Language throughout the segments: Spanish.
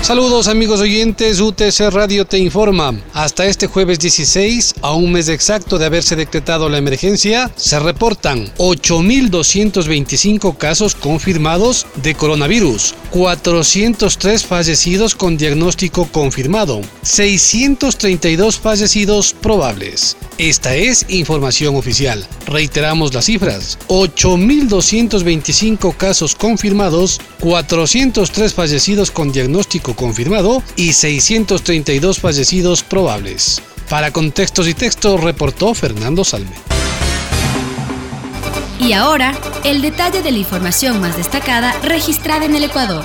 Saludos amigos oyentes, UTC Radio te informa. Hasta este jueves 16, a un mes exacto de haberse decretado la emergencia, se reportan 8.225 casos confirmados de coronavirus, 403 fallecidos con diagnóstico confirmado, 632 fallecidos probables. Esta es información oficial. Reiteramos las cifras. 8.225 casos confirmados, 403 fallecidos con diagnóstico confirmado y 632 fallecidos probables. Para contextos y textos reportó Fernando Salme. Y ahora, el detalle de la información más destacada registrada en el Ecuador.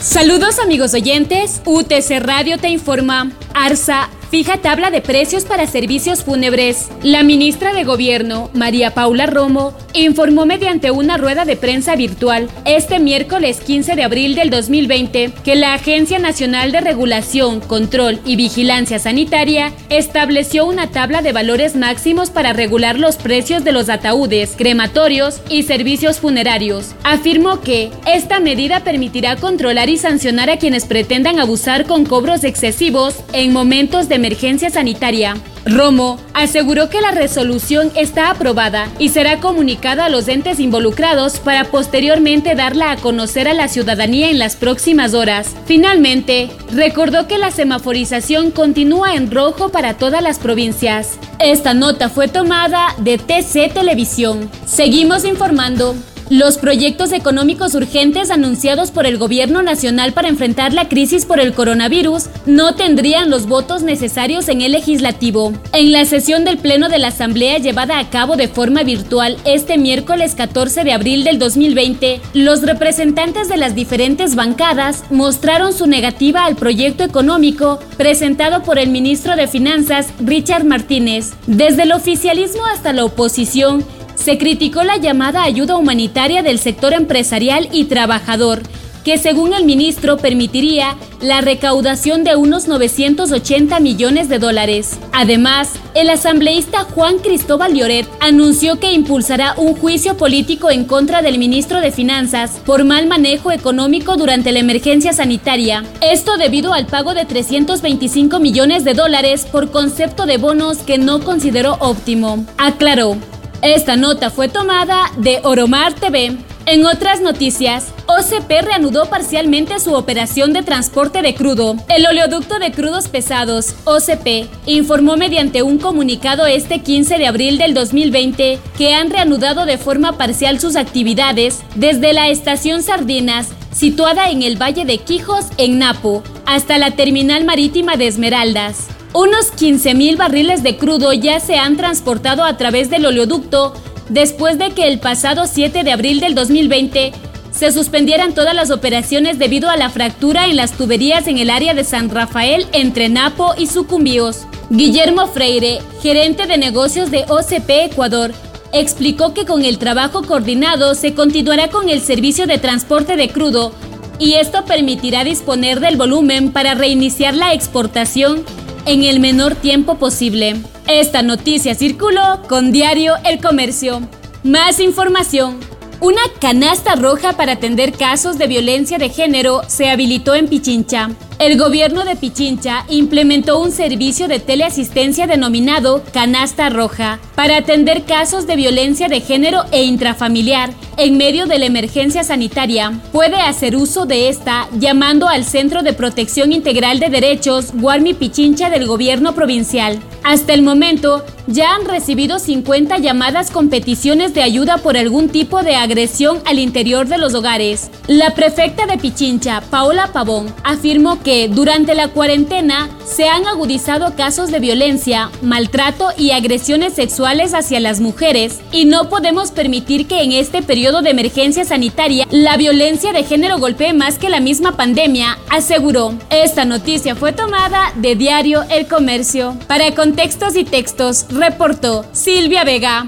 Saludos amigos oyentes, UTC Radio te informa. ARSA fija tabla de precios para servicios fúnebres. La ministra de Gobierno, María Paula Romo, informó mediante una rueda de prensa virtual este miércoles 15 de abril del 2020 que la Agencia Nacional de Regulación, Control y Vigilancia Sanitaria estableció una tabla de valores máximos para regular los precios de los ataúdes, crematorios y servicios funerarios. Afirmó que esta medida permitirá controlar y sancionar a quienes pretendan abusar con cobros excesivos en momentos de emergencia sanitaria. Romo aseguró que la resolución está aprobada y será comunicada a los entes involucrados para posteriormente darla a conocer a la ciudadanía en las próximas horas. Finalmente, recordó que la semaforización continúa en rojo para todas las provincias. Esta nota fue tomada de TC Televisión. Seguimos informando. Los proyectos económicos urgentes anunciados por el Gobierno Nacional para enfrentar la crisis por el coronavirus no tendrían los votos necesarios en el legislativo. En la sesión del Pleno de la Asamblea llevada a cabo de forma virtual este miércoles 14 de abril del 2020, los representantes de las diferentes bancadas mostraron su negativa al proyecto económico presentado por el ministro de Finanzas, Richard Martínez. Desde el oficialismo hasta la oposición, se criticó la llamada ayuda humanitaria del sector empresarial y trabajador, que según el ministro permitiría la recaudación de unos 980 millones de dólares. Además, el asambleísta Juan Cristóbal Lloret anunció que impulsará un juicio político en contra del ministro de Finanzas por mal manejo económico durante la emergencia sanitaria. Esto debido al pago de 325 millones de dólares por concepto de bonos que no consideró óptimo. Aclaró, esta nota fue tomada de Oromar TV. En otras noticias, OCP reanudó parcialmente su operación de transporte de crudo. El oleoducto de crudos pesados, OCP, informó mediante un comunicado este 15 de abril del 2020 que han reanudado de forma parcial sus actividades desde la estación Sardinas, situada en el Valle de Quijos, en Napo, hasta la terminal marítima de Esmeraldas. Unos 15.000 barriles de crudo ya se han transportado a través del oleoducto después de que el pasado 7 de abril del 2020 se suspendieran todas las operaciones debido a la fractura en las tuberías en el área de San Rafael entre Napo y Sucumbíos. Guillermo Freire, gerente de negocios de OCP Ecuador, explicó que con el trabajo coordinado se continuará con el servicio de transporte de crudo y esto permitirá disponer del volumen para reiniciar la exportación en el menor tiempo posible. Esta noticia circuló con Diario El Comercio. Más información. Una canasta roja para atender casos de violencia de género se habilitó en Pichincha. El gobierno de Pichincha implementó un servicio de teleasistencia denominado Canasta Roja para atender casos de violencia de género e intrafamiliar en medio de la emergencia sanitaria. Puede hacer uso de esta llamando al Centro de Protección Integral de Derechos Guarmi Pichincha del gobierno provincial. Hasta el momento, ya han recibido 50 llamadas con peticiones de ayuda por algún tipo de agresión al interior de los hogares. La prefecta de Pichincha, Paola Pavón, afirmó que durante la cuarentena se han agudizado casos de violencia, maltrato y agresiones sexuales hacia las mujeres y no podemos permitir que en este periodo de emergencia sanitaria la violencia de género golpee más que la misma pandemia, aseguró. Esta noticia fue tomada de diario El Comercio. Para contextos y textos, reportó Silvia Vega.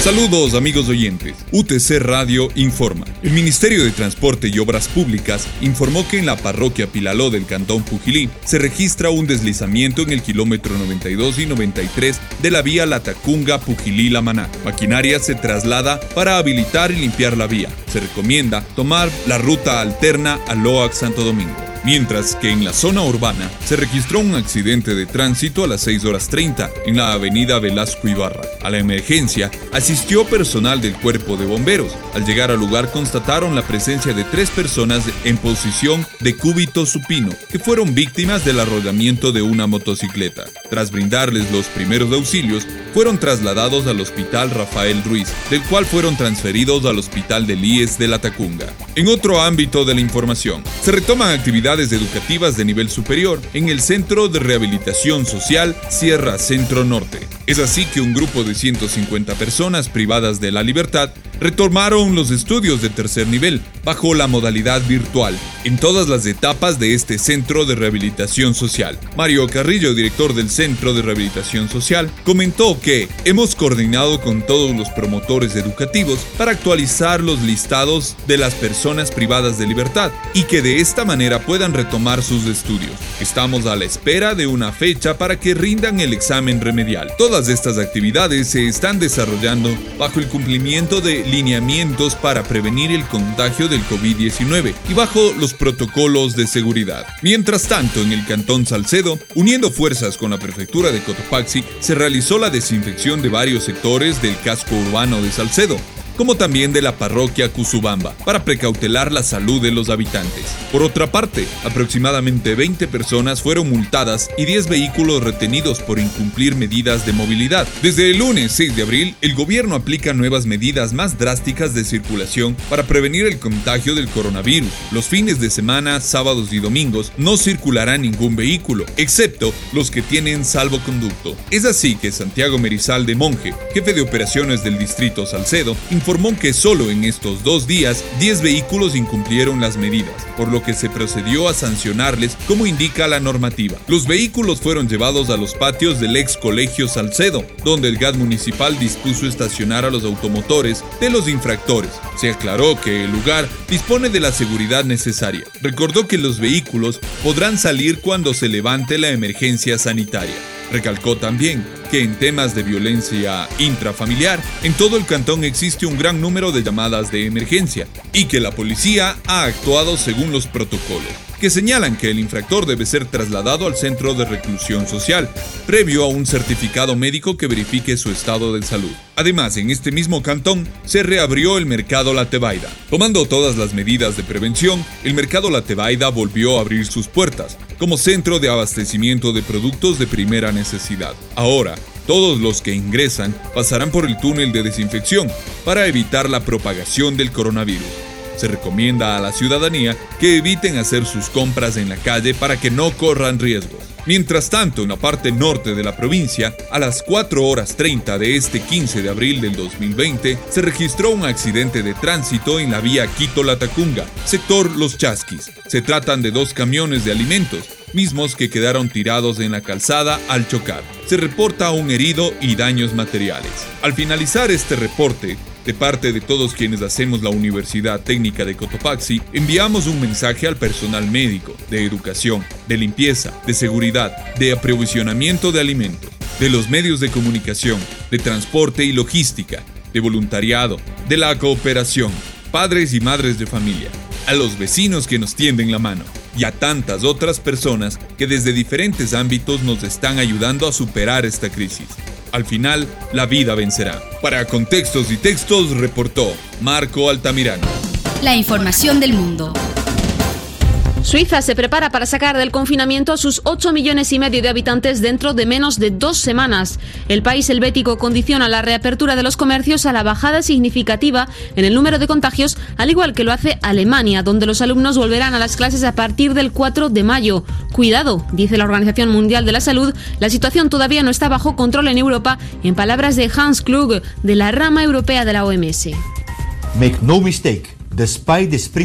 Saludos amigos oyentes. UTC Radio informa. El Ministerio de Transporte y Obras Públicas informó que en la parroquia Pilaló del Cantón Pujilí se registra un deslizamiento en el kilómetro 92 y 93 de la vía Latacunga Pujilí-La Maná. Maquinaria se traslada para habilitar y limpiar la vía. Se recomienda tomar la ruta alterna a Loac Santo Domingo mientras que en la zona urbana se registró un accidente de tránsito a las 6 horas 30 en la avenida Velasco Ibarra. A la emergencia asistió personal del cuerpo de bomberos. Al llegar al lugar constataron la presencia de tres personas en posición de cúbito supino que fueron víctimas del arrollamiento de una motocicleta. Tras brindarles los primeros auxilios, fueron trasladados al Hospital Rafael Ruiz, del cual fueron transferidos al Hospital de IES de la Tacunga. En otro ámbito de la información, se retoman actividades educativas de nivel superior en el Centro de Rehabilitación Social Sierra Centro Norte. Es así que un grupo de 150 personas privadas de la libertad retomaron los estudios de tercer nivel bajo la modalidad virtual en todas las etapas de este centro de rehabilitación social. Mario Carrillo, director del Centro de Rehabilitación Social, comentó que hemos coordinado con todos los promotores educativos para actualizar los listados de las personas privadas de libertad y que de esta manera puedan retomar sus estudios. Estamos a la espera de una fecha para que rindan el examen remedial. Todas estas actividades se están desarrollando bajo el cumplimiento de lineamientos para prevenir el contagio del COVID-19 y bajo los protocolos de seguridad. Mientras tanto, en el Cantón Salcedo, uniendo fuerzas con la prefectura de Cotopaxi, se realizó la desinfección de varios sectores del casco urbano de Salcedo, como también de la parroquia Cusubamba, para precautelar la salud de los habitantes. Por otra parte, aproximadamente 20 personas fueron multadas y 10 vehículos retenidos por incumplir medidas de movilidad. Desde el lunes 6 de abril, el gobierno aplica nuevas medidas más drásticas de circulación para prevenir el contagio del coronavirus. Los fines de semana, sábados y domingos, no circulará ningún vehículo, excepto los que tienen salvoconducto. Es así que Santiago Merizal de Monje, jefe de operaciones del distrito Salcedo, informó que solo en estos dos días 10 vehículos incumplieron las medidas, por lo que se procedió a sancionarles como indica la normativa. Los vehículos fueron llevados a los patios del ex colegio Salcedo, donde el GAD municipal dispuso estacionar a los automotores de los infractores. Se aclaró que el lugar dispone de la seguridad necesaria. Recordó que los vehículos podrán salir cuando se levante la emergencia sanitaria. Recalcó también que en temas de violencia intrafamiliar, en todo el cantón existe un gran número de llamadas de emergencia y que la policía ha actuado según los protocolos que señalan que el infractor debe ser trasladado al centro de reclusión social, previo a un certificado médico que verifique su estado de salud. Además, en este mismo cantón se reabrió el mercado La Tebaida. Tomando todas las medidas de prevención, el mercado La Tebaida volvió a abrir sus puertas como centro de abastecimiento de productos de primera necesidad. Ahora, todos los que ingresan pasarán por el túnel de desinfección para evitar la propagación del coronavirus. Se recomienda a la ciudadanía que eviten hacer sus compras en la calle para que no corran riesgos. Mientras tanto, en la parte norte de la provincia, a las 4 horas 30 de este 15 de abril del 2020, se registró un accidente de tránsito en la vía Quito-Latacunga, sector Los Chasquis. Se tratan de dos camiones de alimentos, mismos que quedaron tirados en la calzada al chocar. Se reporta un herido y daños materiales. Al finalizar este reporte, de parte de todos quienes hacemos la Universidad Técnica de Cotopaxi, enviamos un mensaje al personal médico, de educación, de limpieza, de seguridad, de aprovisionamiento de alimentos, de los medios de comunicación, de transporte y logística, de voluntariado, de la cooperación, padres y madres de familia, a los vecinos que nos tienden la mano y a tantas otras personas que desde diferentes ámbitos nos están ayudando a superar esta crisis. Al final, la vida vencerá. Para Contextos y Textos reportó Marco Altamirano. La información del mundo. Suiza se prepara para sacar del confinamiento a sus 8 millones y medio de habitantes dentro de menos de dos semanas. El país helvético condiciona la reapertura de los comercios a la bajada significativa en el número de contagios, al igual que lo hace Alemania, donde los alumnos volverán a las clases a partir del 4 de mayo. Cuidado, dice la Organización Mundial de la Salud, la situación todavía no está bajo control en Europa, en palabras de Hans Klug, de la rama europea de la OMS. Make no mistake.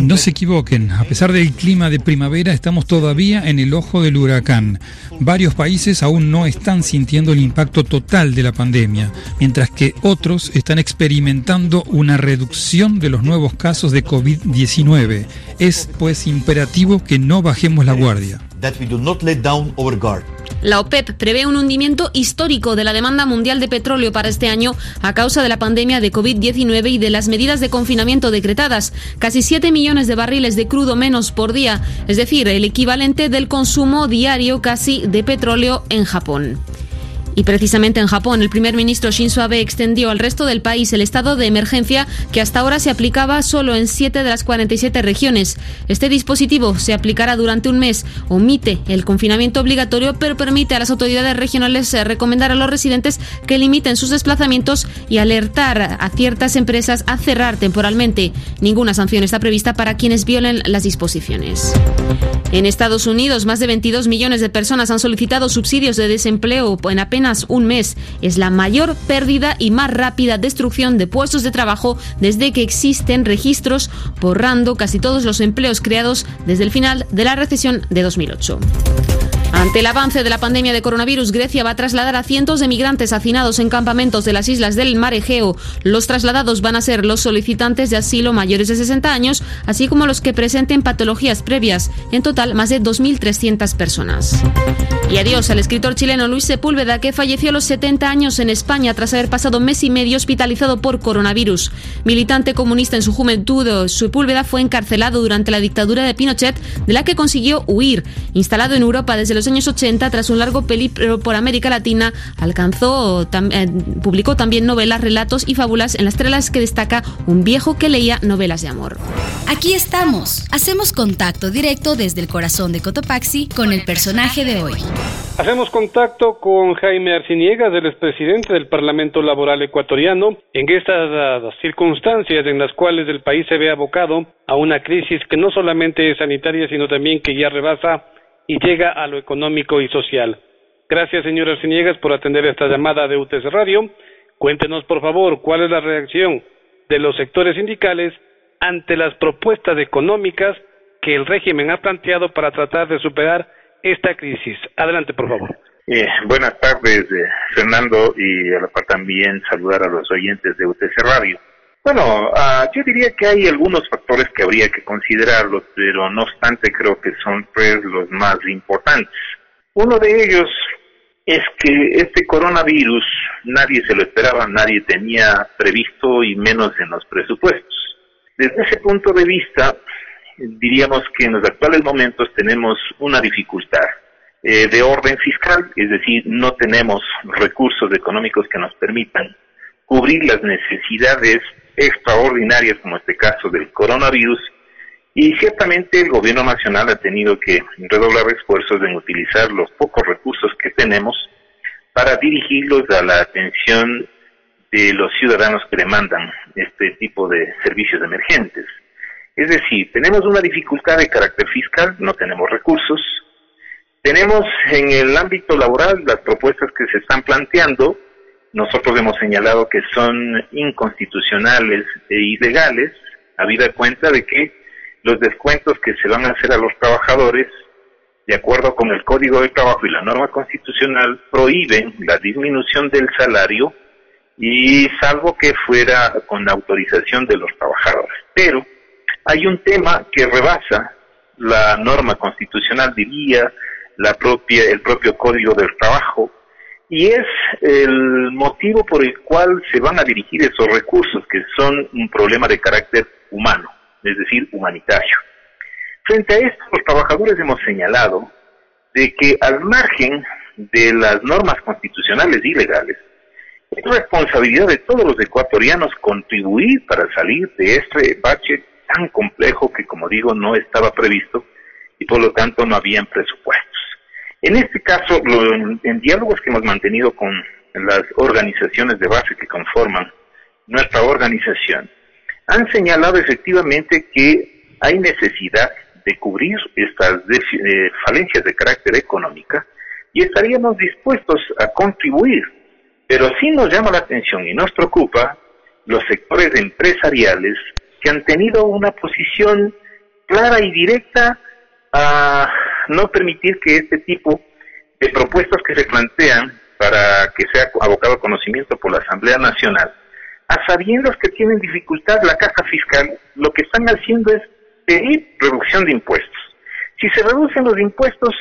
No se equivoquen, a pesar del clima de primavera estamos todavía en el ojo del huracán. Varios países aún no están sintiendo el impacto total de la pandemia, mientras que otros están experimentando una reducción de los nuevos casos de COVID-19. Es pues imperativo que no bajemos la guardia. La OPEP prevé un hundimiento histórico de la demanda mundial de petróleo para este año a causa de la pandemia de COVID-19 y de las medidas de confinamiento decretadas. Casi 7 millones de barriles de crudo menos por día, es decir, el equivalente del consumo diario casi de petróleo en Japón. Y precisamente en Japón, el primer ministro Shinzo Abe extendió al resto del país el estado de emergencia que hasta ahora se aplicaba solo en 7 de las 47 regiones. Este dispositivo se aplicará durante un mes, omite el confinamiento obligatorio, pero permite a las autoridades regionales eh, recomendar a los residentes que limiten sus desplazamientos y alertar a ciertas empresas a cerrar temporalmente. Ninguna sanción está prevista para quienes violen las disposiciones. En Estados Unidos, más de 22 millones de personas han solicitado subsidios de desempleo en apenas un mes. Es la mayor pérdida y más rápida destrucción de puestos de trabajo desde que existen registros, borrando casi todos los empleos creados desde el final de la recesión de 2008. Ante el avance de la pandemia de coronavirus, Grecia va a trasladar a cientos de migrantes hacinados en campamentos de las islas del mar Egeo. Los trasladados van a ser los solicitantes de asilo mayores de 60 años, así como los que presenten patologías previas. En total, más de 2.300 personas. Y adiós al escritor chileno Luis Sepúlveda, que falleció a los 70 años en España tras haber pasado mes y medio hospitalizado por coronavirus. Militante comunista en su juventud, Sepúlveda fue encarcelado durante la dictadura de Pinochet, de la que consiguió huir. Instalado en Europa desde los años 80, tras un largo peligro por América Latina, alcanzó, eh, publicó también novelas, relatos y fábulas en las trelas que destaca un viejo que leía novelas de amor. Aquí estamos. Hacemos contacto directo desde el corazón de Cotopaxi con el personaje de hoy. Hacemos contacto con Jaime Arciniegas, el expresidente del Parlamento Laboral Ecuatoriano, en estas circunstancias en las cuales el país se ve abocado a una crisis que no solamente es sanitaria, sino también que ya rebasa y llega a lo económico y social. Gracias, señor Arciniegas, por atender esta llamada de UTS Radio. Cuéntenos, por favor, cuál es la reacción de los sectores sindicales ante las propuestas económicas que el régimen ha planteado para tratar de superar esta crisis. Adelante, por favor. Eh, buenas tardes, eh, Fernando, y a la par también saludar a los oyentes de UTC Radio. Bueno, uh, yo diría que hay algunos factores que habría que considerarlos, pero no obstante creo que son pues los más importantes. Uno de ellos es que este coronavirus nadie se lo esperaba, nadie tenía previsto y menos en los presupuestos. Desde ese punto de vista, diríamos que en los actuales momentos tenemos una dificultad eh, de orden fiscal, es decir, no tenemos recursos económicos que nos permitan cubrir las necesidades extraordinarias como este caso del coronavirus y ciertamente el gobierno nacional ha tenido que redoblar esfuerzos en utilizar los pocos recursos que tenemos para dirigirlos a la atención de los ciudadanos que demandan este tipo de servicios emergentes. Es decir, tenemos una dificultad de carácter fiscal, no tenemos recursos. Tenemos en el ámbito laboral las propuestas que se están planteando, nosotros hemos señalado que son inconstitucionales e ilegales, habida cuenta de que los descuentos que se van a hacer a los trabajadores, de acuerdo con el Código de Trabajo y la norma constitucional, prohíben la disminución del salario y salvo que fuera con autorización de los trabajadores. Pero hay un tema que rebasa la norma constitucional, diría, la propia, el propio Código del Trabajo, y es el motivo por el cual se van a dirigir esos recursos, que son un problema de carácter humano, es decir, humanitario. Frente a esto, los trabajadores hemos señalado de que al margen de las normas constitucionales y legales, es responsabilidad de todos los ecuatorianos contribuir para salir de este bache tan complejo que, como digo, no estaba previsto y por lo tanto no habían presupuestos. En este caso, en diálogos que hemos mantenido con las organizaciones de base que conforman nuestra organización, han señalado efectivamente que hay necesidad de cubrir estas eh, falencias de carácter económica y estaríamos dispuestos a contribuir. Pero sí nos llama la atención y nos preocupa los sectores empresariales que han tenido una posición clara y directa a no permitir que este tipo de propuestas que se plantean para que sea abocado a conocimiento por la Asamblea Nacional, a sabiendas que tienen dificultad la caja fiscal, lo que están haciendo es pedir reducción de impuestos. Si se reducen los impuestos,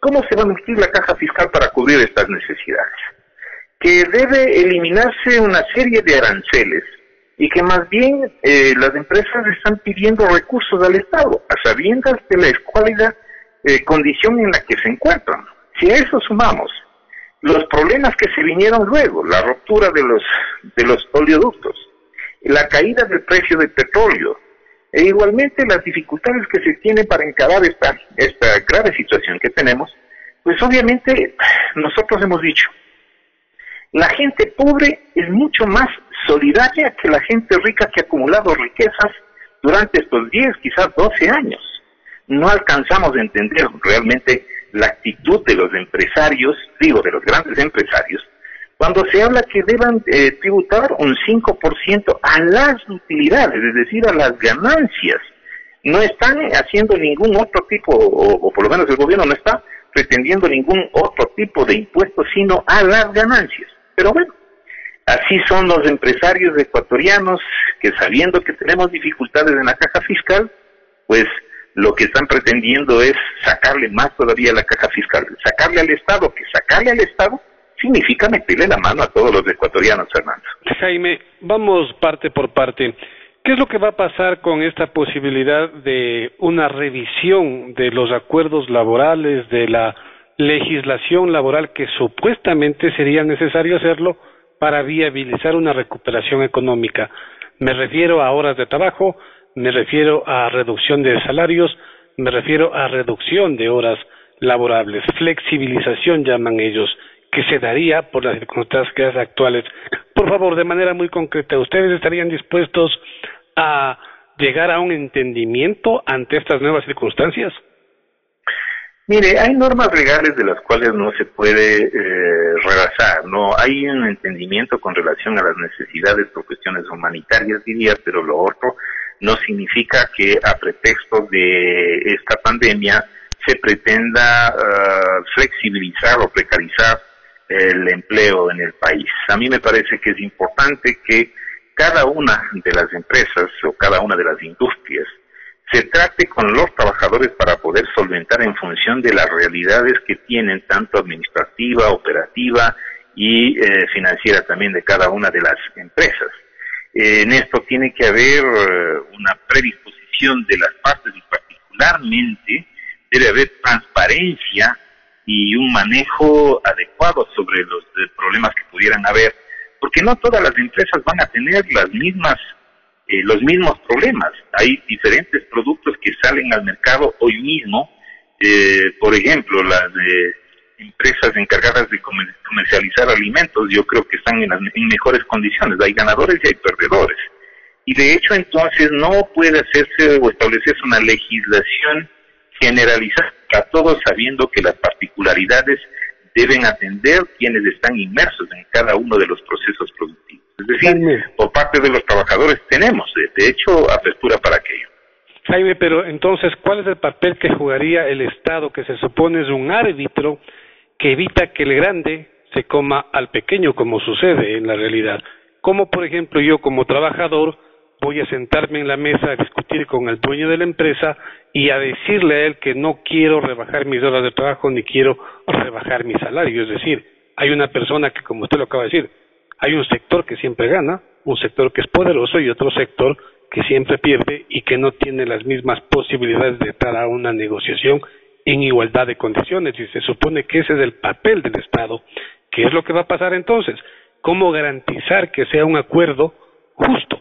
¿cómo se va a emitir la caja fiscal para cubrir estas necesidades? Que debe eliminarse una serie de aranceles y que más bien eh, las empresas están pidiendo recursos al Estado, a sabiendas de la escuálida eh, condición en la que se encuentran. Si a eso sumamos los problemas que se vinieron luego, la ruptura de los, de los oleoductos, la caída del precio del petróleo, e igualmente las dificultades que se tienen para encarar esta, esta grave situación que tenemos, pues obviamente nosotros hemos dicho, la gente pobre es mucho más solidaria que la gente rica que ha acumulado riquezas durante estos 10, quizás 12 años. No alcanzamos a entender realmente la actitud de los empresarios, digo, de los grandes empresarios, cuando se habla que deban eh, tributar un 5% a las utilidades, es decir, a las ganancias. No están haciendo ningún otro tipo, o, por lo menos el gobierno no está pretendiendo ningún otro tipo de impuestos, sino a las ganancias. Pero bueno, así son los empresarios ecuatorianos que sabiendo que tenemos dificultades en la caja fiscal, pues lo que están pretendiendo es sacarle más todavía la caja fiscal, sacarle al Estado, que sacarle al Estado significa meterle la mano a todos los ecuatorianos, Fernando. Jaime, vamos parte por parte. ¿Qué es lo que va a pasar con esta posibilidad de una revisión de los acuerdos laborales, de la legislación laboral que supuestamente sería necesario hacerlo para viabilizar una recuperación económica? Me refiero a horas de trabajo, me refiero a reducción de salarios, me refiero a reducción de horas laborables, flexibilización llaman ellos que se daría por las circunstancias actuales. Por favor, de manera muy concreta, ¿ustedes estarían dispuestos a llegar a un entendimiento ante estas nuevas circunstancias? Mire, hay normas legales de las cuales no se puede eh, rebasar, no hay un entendimiento con relación a las necesidades por cuestiones humanitarias, diría, pero lo otro no significa que a pretexto de esta pandemia se pretenda uh, flexibilizar o precarizar el empleo en el país. A mí me parece que es importante que cada una de las empresas o cada una de las industrias se trate con los trabajadores para poder solventar en función de las realidades que tienen, tanto administrativa, operativa y eh, financiera también de cada una de las empresas. En esto tiene que haber eh, una predisposición de las partes y particularmente debe haber transparencia y un manejo adecuado sobre los problemas que pudieran haber, porque no todas las empresas van a tener las mismas eh, los mismos problemas. Hay diferentes productos que salen al mercado hoy mismo, eh, por ejemplo, las empresas encargadas de comercializar alimentos, yo creo que están en, las, en mejores condiciones. Hay ganadores y hay perdedores. Y de hecho, entonces, no puede hacerse o establecerse una legislación generalizada a todos sabiendo que las particularidades deben atender quienes están inmersos en cada uno de los procesos productivos. Es decir, por parte de los trabajadores tenemos, de hecho, apertura para aquello. Jaime, pero entonces, ¿cuál es el papel que jugaría el Estado, que se supone es un árbitro que evita que el grande se coma al pequeño, como sucede en la realidad? Como, por ejemplo, yo como trabajador voy a sentarme en la mesa a discutir con el dueño de la empresa y a decirle a él que no quiero rebajar mis horas de trabajo ni quiero rebajar mi salario. Es decir, hay una persona que, como usted lo acaba de decir, hay un sector que siempre gana, un sector que es poderoso y otro sector que siempre pierde y que no tiene las mismas posibilidades de estar a una negociación en igualdad de condiciones. Y se supone que ese es el papel del Estado. ¿Qué es lo que va a pasar entonces? ¿Cómo garantizar que sea un acuerdo justo?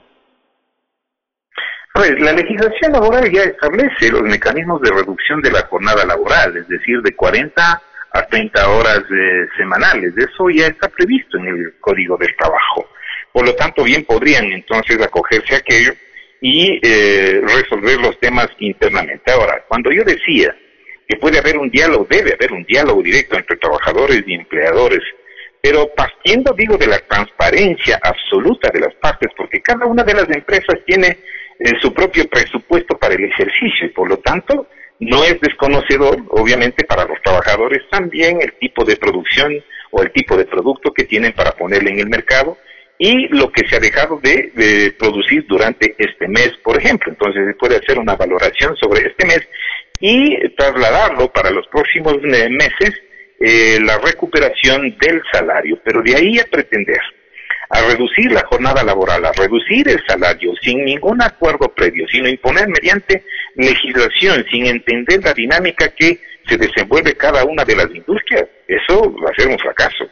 Pues la legislación laboral ya establece los mecanismos de reducción de la jornada laboral, es decir, de 40 a 30 horas eh, semanales. Eso ya está previsto en el Código del Trabajo. Por lo tanto, bien podrían entonces acogerse a aquello y eh, resolver los temas internamente. Ahora, cuando yo decía que puede haber un diálogo, debe haber un diálogo directo entre trabajadores y empleadores, pero partiendo, digo, de la transparencia absoluta de las partes, porque cada una de las empresas tiene en su propio presupuesto para el ejercicio y por lo tanto no es desconocedor, obviamente, para los trabajadores también el tipo de producción o el tipo de producto que tienen para ponerle en el mercado y lo que se ha dejado de, producir durante este mes, por ejemplo. Entonces se puede hacer una valoración sobre este mes y trasladarlo para los próximos meses eh, la recuperación del salario, pero de ahí a pretender a reducir la jornada laboral, a reducir el salario sin ningún acuerdo previo, sino imponer mediante legislación, sin entender la dinámica que se desenvuelve cada una de las industrias, eso va a ser un fracaso.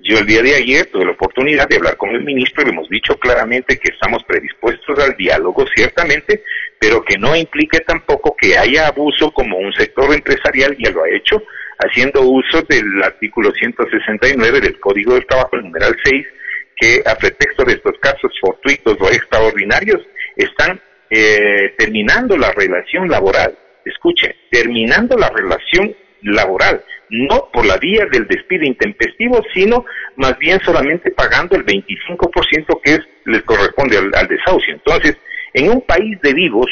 Yo el día de ayer tuve la oportunidad de hablar con el ministro y le hemos dicho claramente que estamos predispuestos al diálogo, ciertamente, pero que no implique tampoco que haya abuso como un sector empresarial ya lo ha hecho, haciendo uso del artículo 169 del Código del Trabajo, numeral 6, que a pretexto de estos casos fortuitos o extraordinarios están eh, terminando la relación laboral. Escuche, terminando la relación laboral, no por la vía del despido intempestivo, sino más bien solamente pagando el 25% que es, les corresponde al, desahucio. Entonces, en un país de vivos,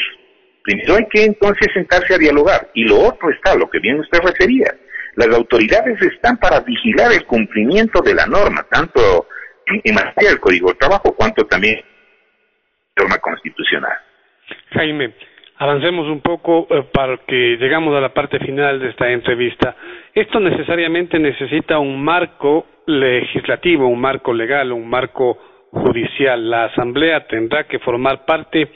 primero hay que entonces sentarse a dialogar y lo otro está, lo que bien usted refería, las autoridades están para vigilar el cumplimiento de la norma, tanto en materia del Código de Trabajo, cuanto también norma constitucional. Jaime, avancemos un poco eh, para que llegamos a la parte final de esta entrevista. Esto necesariamente necesita un marco legislativo, un marco legal, un marco judicial. La Asamblea tendrá que formar parte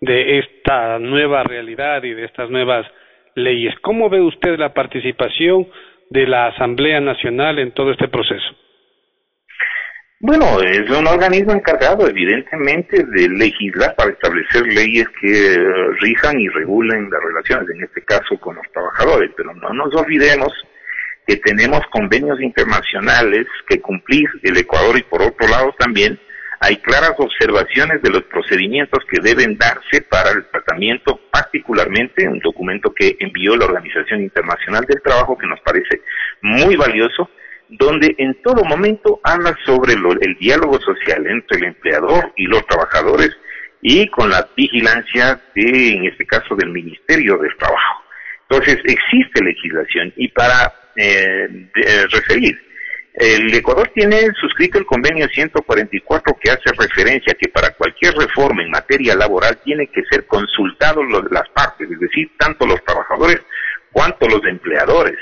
de esta nueva realidad y de estas nuevas leyes. ¿Cómo ve usted la participación de la Asamblea Nacional en todo este proceso? Bueno, es un organismo encargado, evidentemente, de legislar para establecer leyes que eh, rijan y regulen las relaciones, en este caso con los trabajadores. Pero no nos olvidemos que tenemos convenios internacionales que cumplir el Ecuador y por otro lado también hay claras observaciones de los procedimientos que deben darse para el tratamiento, particularmente un documento que envió la Organización Internacional del Trabajo que nos parece muy valioso, donde en todo momento habla sobre el diálogo social entre el empleador y los trabajadores y con la vigilancia de, en este caso, del Ministerio del Trabajo. Entonces, existe legislación y para eh, eh, referir, el Ecuador tiene suscrito el convenio 144 que hace referencia a que para cualquier reforma en materia laboral tiene que ser consultados las partes, es decir, tanto los trabajadores cuanto los empleadores.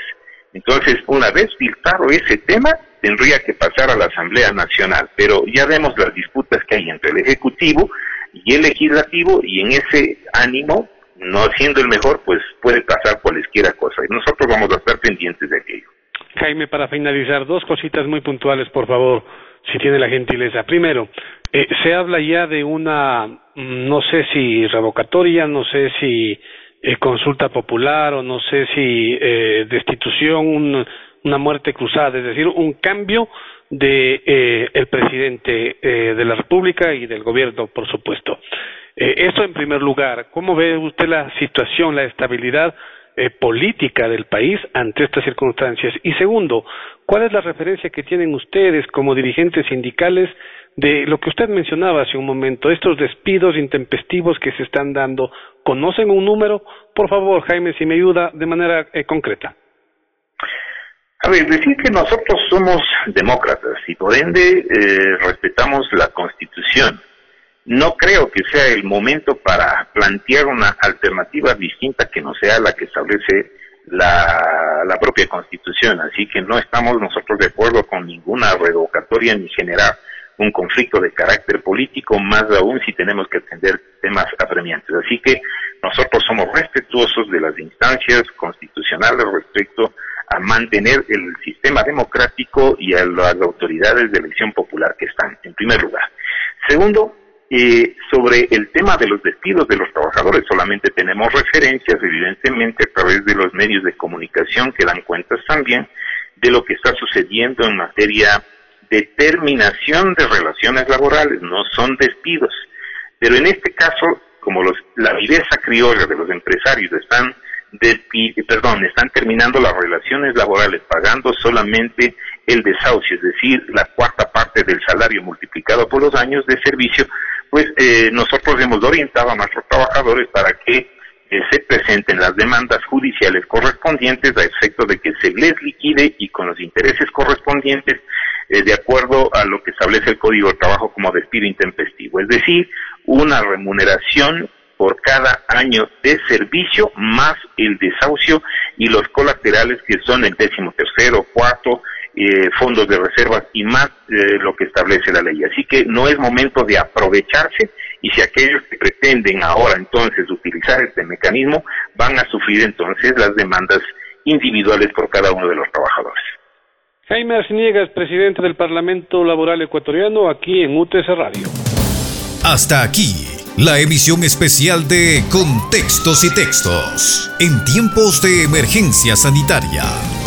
Entonces, una vez filtrado ese tema, tendría que pasar a la Asamblea Nacional, pero ya vemos las disputas que hay entre el Ejecutivo y el Legislativo y en ese ánimo, no siendo el mejor, pues puede pasar cualesquiera cosa y nosotros vamos a estar pendientes de aquello. Jaime, para finalizar, dos cositas muy puntuales, por favor, si tiene la gentileza. Primero, eh, se habla ya de una, mm, no sé si revocatoria, no sé si eh, consulta popular o no sé si eh, destitución, una muerte cruzada, es decir, un cambio de eh, el presidente eh, de la República y del gobierno, por supuesto. eso en primer lugar. ¿Cómo ve usted la situación, la estabilidad política del país ante estas circunstancias? Y segundo, ¿cuál es la referencia que tienen ustedes como dirigentes sindicales de lo que usted mencionaba hace un momento, estos despidos intempestivos que se están dando, ¿conocen un número? Por favor, Jaime, si me ayuda de manera eh, concreta. A ver, decir que nosotros somos demócratas y por ende eh, respetamos la Constitución. No creo que sea el momento para plantear una alternativa distinta que no sea la que establece la, propia Constitución. Así que no estamos nosotros de acuerdo con ninguna revocatoria ni generar un conflicto de carácter político, más aún si tenemos que atender temas apremiantes. Así que nosotros somos respetuosos de las instancias constitucionales respecto a mantener el sistema democrático y a las autoridades de elección popular que están, en primer lugar. Segundo, eh, sobre el tema de los despidos de los trabajadores, solamente tenemos referencias, evidentemente, a través de los medios de comunicación que dan cuentas también de lo que está sucediendo en materia determinación de relaciones laborales, no son despidos. Pero en este caso, como los, la viveza criolla de los empresarios están perdón, están terminando las relaciones laborales pagando solamente el desahucio, es decir, la cuarta parte del salario multiplicado por los años de servicio, pues eh, nosotros hemos orientado a nuestros trabajadores para que eh, se presenten las demandas judiciales correspondientes a efecto de que se les liquide y con los intereses correspondientes eh, de acuerdo a lo que establece el Código de Trabajo como despido intempestivo, es decir, una remuneración por cada año de servicio más el desahucio y los colaterales que son el décimo tercero, cuarto, eh, fondos de reservas y más eh, lo que establece la ley. Así que no es momento de aprovecharse y si aquellos que pretenden ahora entonces utilizar este mecanismo van a sufrir entonces las demandas individuales por cada uno de los trabajadores. Jaime Arciniegas, presidente del Parlamento Laboral Ecuatoriano, aquí en UTC Radio. Hasta aquí, la emisión especial de Contextos y Textos, en tiempos de emergencia sanitaria